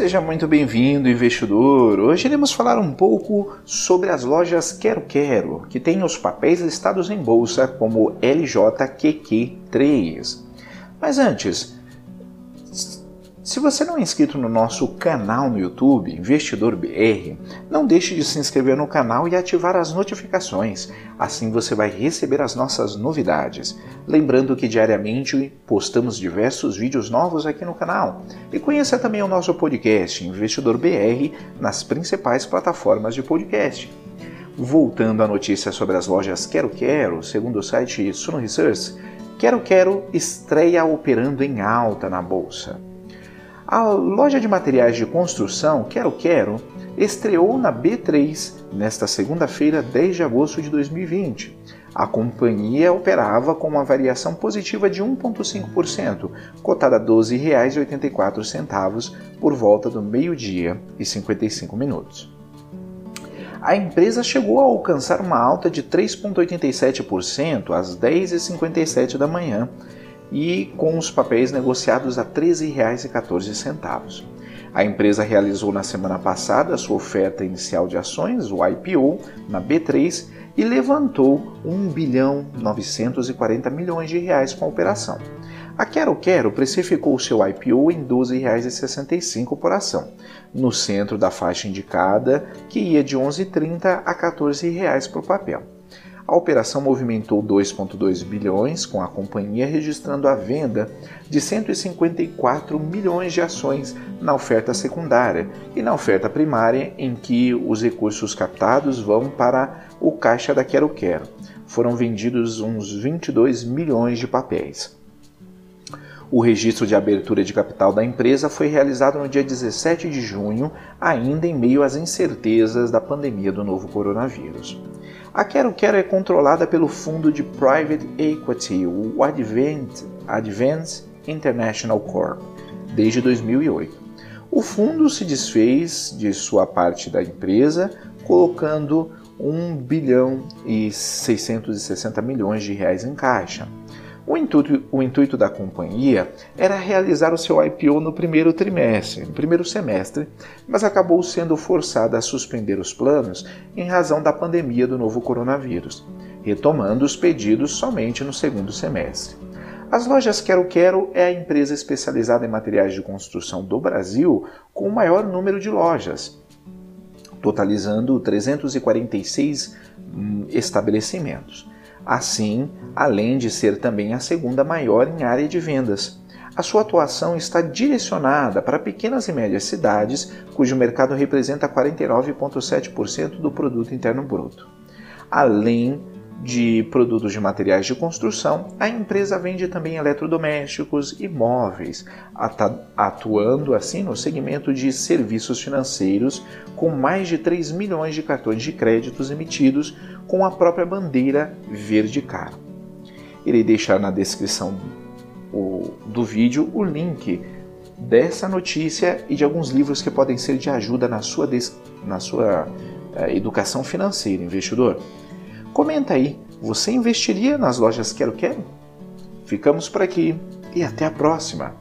Seja muito bem-vindo, investidor. Hoje iremos falar um pouco sobre as lojas Quero Quero, que têm os papéis listados em bolsa como LJQQ3. Mas antes, se você não é inscrito no nosso canal no YouTube, Investidor BR, não deixe de se inscrever no canal e ativar as notificações. Assim você vai receber as nossas novidades. Lembrando que diariamente postamos diversos vídeos novos aqui no canal. E conheça também o nosso podcast, Investidor BR, nas principais plataformas de podcast. Voltando à notícia sobre as lojas Quero Quero, segundo o site Suno Research, Quero Quero estreia operando em alta na bolsa. A loja de materiais de construção Quero Quero estreou na B3 nesta segunda-feira, 10 de agosto de 2020. A companhia operava com uma variação positiva de 1,5%, cotada a R$ 12,84 por volta do meio-dia e 55 minutos. A empresa chegou a alcançar uma alta de 3,87% às 10h57 da manhã e com os papéis negociados a R$ 13,14. A empresa realizou na semana passada sua oferta inicial de ações, o IPO, na B3 e levantou 1 bilhão 940 milhões de reais com a operação. A Quero Quero precificou seu IPO em R$ 12,65 por ação, no centro da faixa indicada, que ia de R$ 11,30 a R$ 14 por papel. A operação movimentou 2,2 bilhões, com a companhia registrando a venda de 154 milhões de ações na oferta secundária e na oferta primária, em que os recursos captados vão para o caixa da Quero Quero. Foram vendidos uns 22 milhões de papéis. O registro de abertura de capital da empresa foi realizado no dia 17 de junho, ainda em meio às incertezas da pandemia do novo coronavírus. A Quero Quero é controlada pelo fundo de Private Equity, o Advent, Advance International Corp, desde 2008. O fundo se desfez de sua parte da empresa, colocando 1 bilhão e 660 milhões de reais em caixa. O intuito, o intuito, da companhia era realizar o seu IPO no primeiro trimestre, no primeiro semestre, mas acabou sendo forçada a suspender os planos em razão da pandemia do novo coronavírus, retomando os pedidos somente no segundo semestre. As lojas Quero Quero é a empresa especializada em materiais de construção do Brasil com o maior número de lojas, totalizando 346 hum, estabelecimentos. Assim, além de ser também a segunda maior em área de vendas. A sua atuação está direcionada para pequenas e médias cidades, cujo mercado representa 49,7% do produto interno bruto. Além de produtos de materiais de construção, a empresa vende também eletrodomésticos e móveis, atuando assim no segmento de serviços financeiros, com mais de 3 milhões de cartões de créditos emitidos com a própria bandeira verde caro. Irei deixar na descrição do vídeo o link dessa notícia e de alguns livros que podem ser de ajuda na sua, na sua eh, educação financeira, investidor. Comenta aí, você investiria nas lojas Quero Quero? Ficamos por aqui e até a próxima!